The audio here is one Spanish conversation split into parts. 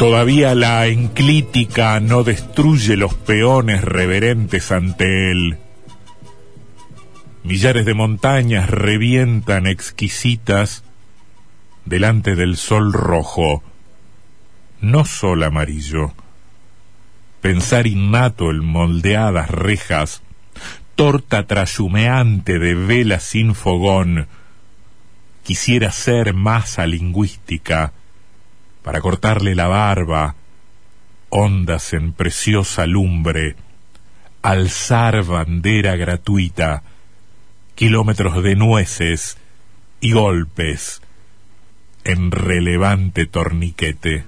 Todavía la enclítica no destruye los peones reverentes ante él. Millares de montañas revientan exquisitas delante del sol rojo, no sol amarillo. Pensar innato el moldeadas rejas, torta trashumeante de vela sin fogón, quisiera ser masa lingüística, para cortarle la barba, ondas en preciosa lumbre, alzar bandera gratuita, kilómetros de nueces y golpes en relevante torniquete.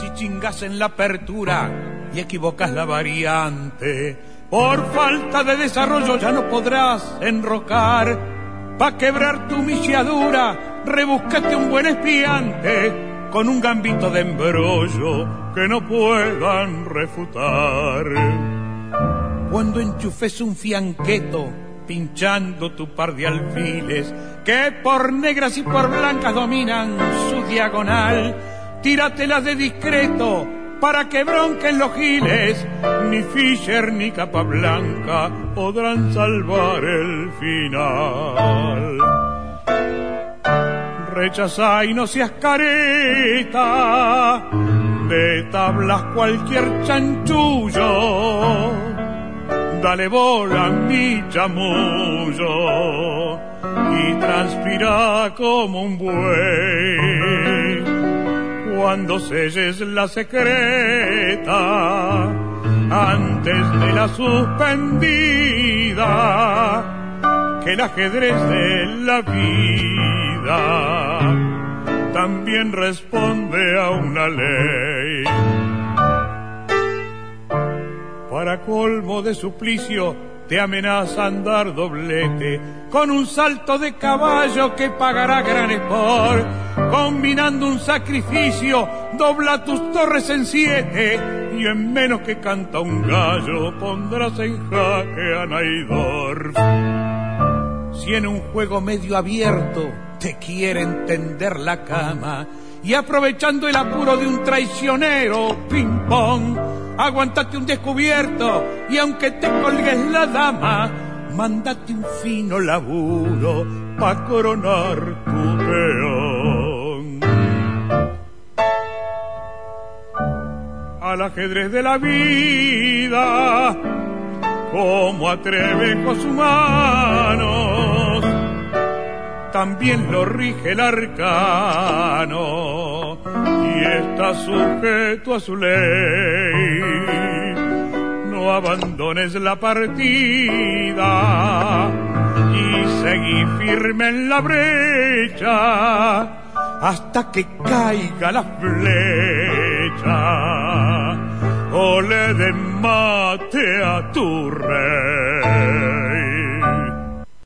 Si chingas en la apertura y equivocas la variante, por falta de desarrollo ya no podrás enrocar Pa' quebrar tu misiadura, rebúscate un buen espiante con un gambito de embrollo que no puedan refutar. Cuando enchufes un fianqueto pinchando tu par de alfiles que por negras y por blancas dominan su diagonal, tíratelas de discreto para que bronquen los giles, ni Fischer ni Capablanca podrán salvar el final. Rechaza y no seas careta, de tablas cualquier chanchullo, dale bola mi chamullo. Y transpira como un buey cuando selles la secreta antes de la suspendida que el ajedrez de la vida también responde a una ley. Para colmo de suplicio te amenaza andar doblete con un salto de caballo que pagará gran espor. Combinando un sacrificio, dobla tus torres en siete y en menos que canta un gallo pondrás en jaque a Naidor. Si en un juego medio abierto te quiere entender la cama y aprovechando el apuro de un traicionero, ping pong, aguantate un descubierto y aunque te colgues la dama, mándate un fino laburo pa' coronar tu peón. Al ajedrez de la vida, como atrevejos humanos, también lo rige el arcano sujeto a su ley no abandones la partida y seguí firme en la brecha hasta que caiga la flecha o le den mate a tu rey.